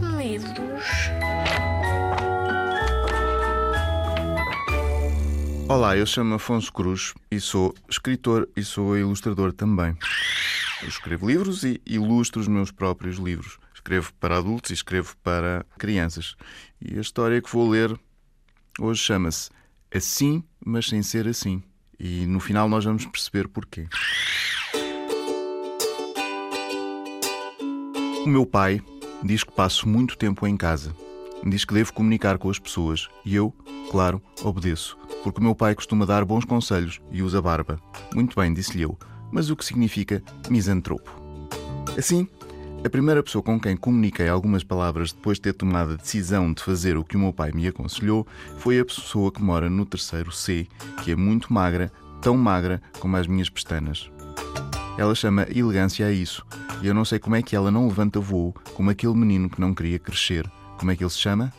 medos. Olá, eu chamo Afonso Cruz e sou escritor e sou ilustrador também. Eu escrevo livros e ilustro os meus próprios livros. Escrevo para adultos e escrevo para crianças. E a história que vou ler hoje chama-se Assim, mas sem ser assim. E no final nós vamos perceber porquê. O meu pai diz que passo muito tempo em casa. Diz que devo comunicar com as pessoas e eu, claro, obedeço, porque o meu pai costuma dar bons conselhos e usa barba. Muito bem, disse-lhe eu, mas o que significa misantropo? Assim, a primeira pessoa com quem comuniquei algumas palavras depois de ter tomado a decisão de fazer o que o meu pai me aconselhou foi a pessoa que mora no terceiro C, que é muito magra, tão magra como as minhas pestanas. Ela chama elegância a isso, e eu não sei como é que ela não levanta voo como aquele menino que não queria crescer. Como é que ele se chama?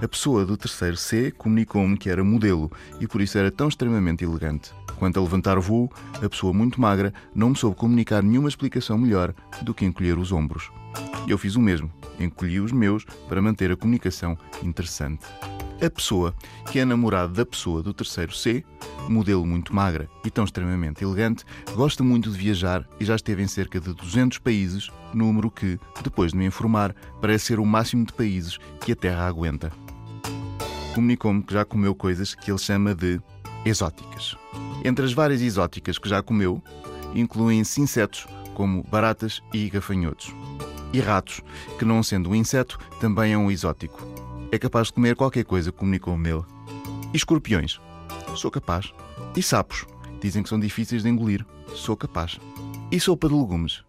A pessoa do terceiro C comunicou-me que era modelo e por isso era tão extremamente elegante. Quanto a levantar voo, a pessoa muito magra não me soube comunicar nenhuma explicação melhor do que encolher os ombros. Eu fiz o mesmo, encolhi os meus para manter a comunicação interessante. A pessoa que é namorada da pessoa do terceiro C, modelo muito magra e tão extremamente elegante, gosta muito de viajar e já esteve em cerca de 200 países, número que, depois de me informar, parece ser o máximo de países que a Terra aguenta. Comunicou-me que já comeu coisas que ele chama de exóticas. Entre as várias exóticas que já comeu, incluem-se insetos como baratas e gafanhotos. E ratos, que não sendo um inseto, também é um exótico. É capaz de comer qualquer coisa, comunicou-me ele. E escorpiões? Sou capaz. E sapos? Dizem que são difíceis de engolir. Sou capaz. E sopa de legumes?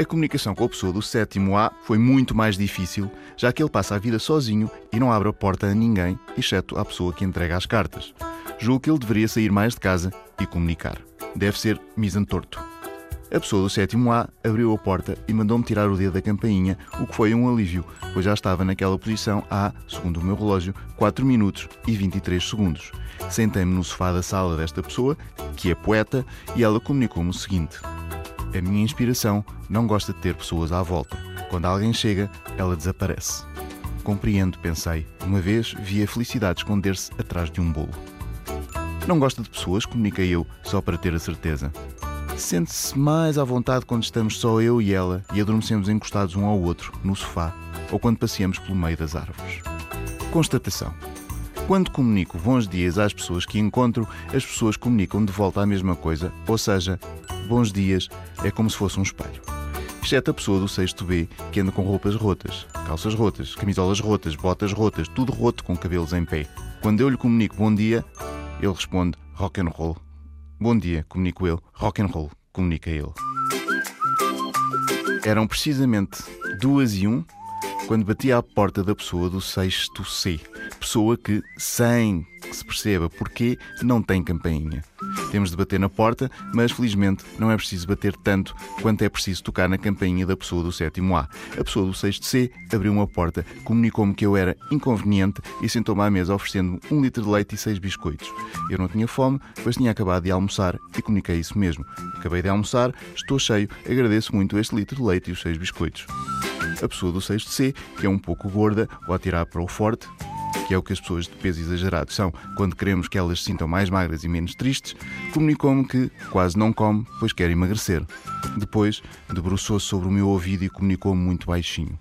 A comunicação com a pessoa do sétimo A foi muito mais difícil, já que ele passa a vida sozinho e não abre a porta a ninguém, exceto à pessoa que entrega as cartas. Julgo que ele deveria sair mais de casa e comunicar. Deve ser misantorto. A pessoa do sétimo A abriu a porta e mandou-me tirar o dedo da campainha, o que foi um alívio, pois já estava naquela posição há, segundo o meu relógio, 4 minutos e 23 segundos. Sentei-me no sofá da sala desta pessoa, que é poeta, e ela comunicou-me o seguinte: A minha inspiração não gosta de ter pessoas à volta. Quando alguém chega, ela desaparece. Compreendo, pensei. Uma vez vi a felicidade esconder-se atrás de um bolo. Não gosta de pessoas, comuniquei eu, só para ter a certeza. Sente-se mais à vontade quando estamos só eu e ela e adormecemos encostados um ao outro, no sofá, ou quando passeamos pelo meio das árvores. Constatação. Quando comunico bons dias às pessoas que encontro, as pessoas comunicam de volta a mesma coisa, ou seja, bons dias é como se fosse um espelho. Exceto a pessoa do sexto B que anda com roupas rotas, calças rotas, camisolas rotas, botas rotas, tudo roto com cabelos em pé. Quando eu lhe comunico bom dia, ele responde rock and roll. Bom dia, comunico eu. Rock and roll, comunica ele. Eram precisamente duas e um quando bati à porta da pessoa do sexto C. Pessoa que, sem que se perceba porquê, não tem campainha. Temos de bater na porta, mas felizmente não é preciso bater tanto quanto é preciso tocar na campainha da pessoa do sétimo A. A pessoa do sexto C abriu uma porta, comunicou-me que eu era inconveniente e sentou-me à mesa oferecendo-me um litro de leite e seis biscoitos. Eu não tinha fome, pois tinha acabado de almoçar e comuniquei isso mesmo. Acabei de almoçar, estou cheio, agradeço muito este litro de leite e os seis biscoitos. A pessoa do sexto C, que é um pouco gorda ou a tirar para o forte, que é o que as pessoas de peso exagerado são quando queremos que elas se sintam mais magras e menos tristes, comunicou-me que quase não come, pois quer emagrecer. Depois, debruçou-se sobre o meu ouvido e comunicou-me muito baixinho.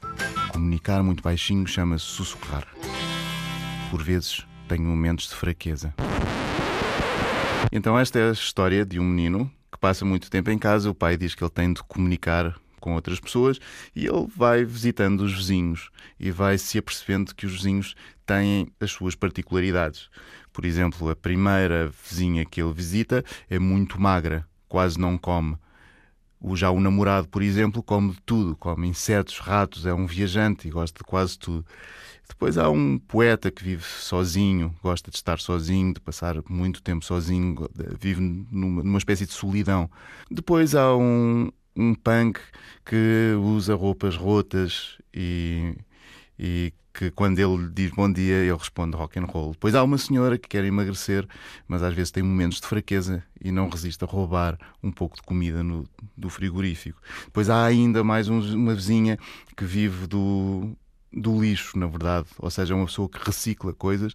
Comunicar muito baixinho chama-se sussurrar. Por vezes, tenho momentos de fraqueza. Então, esta é a história de um menino que passa muito tempo em casa. O pai diz que ele tem de comunicar com outras pessoas e ele vai visitando os vizinhos e vai se apercebendo que os vizinhos têm as suas particularidades. Por exemplo, a primeira vizinha que ele visita é muito magra, quase não come. O, já o namorado, por exemplo, come de tudo, come insetos, ratos, é um viajante e gosta de quase tudo. Depois há um poeta que vive sozinho, gosta de estar sozinho, de passar muito tempo sozinho, vive numa, numa espécie de solidão. Depois há um, um punk que usa roupas rotas e, e que quando ele lhe diz bom dia, ele responde rock and roll. Depois há uma senhora que quer emagrecer, mas às vezes tem momentos de fraqueza e não resiste a roubar um pouco de comida no, do frigorífico. Depois há ainda mais um, uma vizinha que vive do, do lixo, na verdade. Ou seja, é uma pessoa que recicla coisas,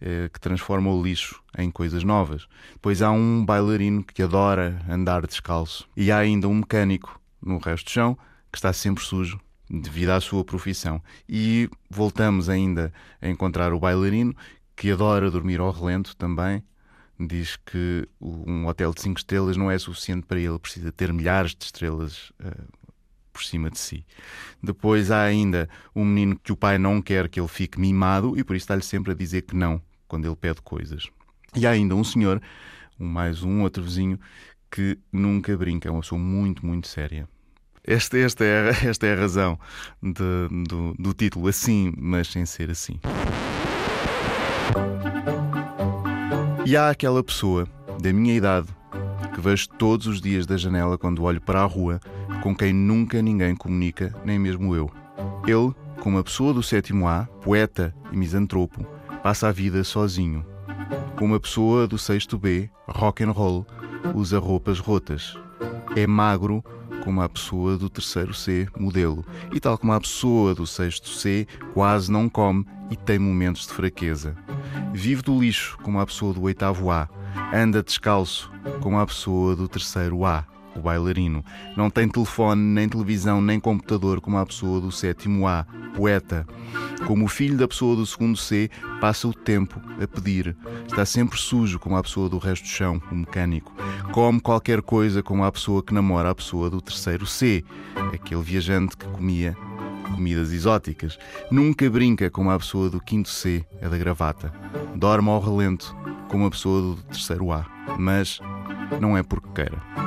eh, que transforma o lixo em coisas novas. Depois há um bailarino que adora andar descalço. E há ainda um mecânico no resto do chão que está sempre sujo devido à sua profissão. E voltamos ainda a encontrar o bailarino que adora dormir ao relento também. Diz que um hotel de 5 estrelas não é suficiente para ele, precisa ter milhares de estrelas uh, por cima de si. Depois há ainda um menino que o pai não quer que ele fique mimado e por isso está-lhe sempre a dizer que não quando ele pede coisas. E há ainda um senhor, um mais um outro vizinho, que nunca brinca, é uma pessoa muito, muito séria. Esta, esta, é, esta é a razão de, do, do título, assim, mas sem ser assim. E há aquela pessoa da minha idade que vejo todos os dias da janela quando olho para a rua, com quem nunca ninguém comunica, nem mesmo eu. Ele, como uma pessoa do sétimo A, poeta e misantropo, passa a vida sozinho. Como uma pessoa do sexto B, rock and roll, usa roupas rotas. É magro como a pessoa do terceiro C, modelo, e tal como a pessoa do sexto C, quase não come e tem momentos de fraqueza. Vive do lixo, como a pessoa do oitavo A, anda descalço, como a pessoa do terceiro A, o bailarino. Não tem telefone, nem televisão, nem computador, como a pessoa do sétimo A, poeta. Como o filho da pessoa do segundo C, passa o tempo a pedir. Está sempre sujo, como a pessoa do resto do chão, o mecânico. Come qualquer coisa, como a pessoa que namora a pessoa do terceiro C, aquele viajante que comia comidas exóticas. Nunca brinca como a pessoa do quinto C, é da gravata. Dorme ao relento, como a pessoa do terceiro A. Mas não é porque queira.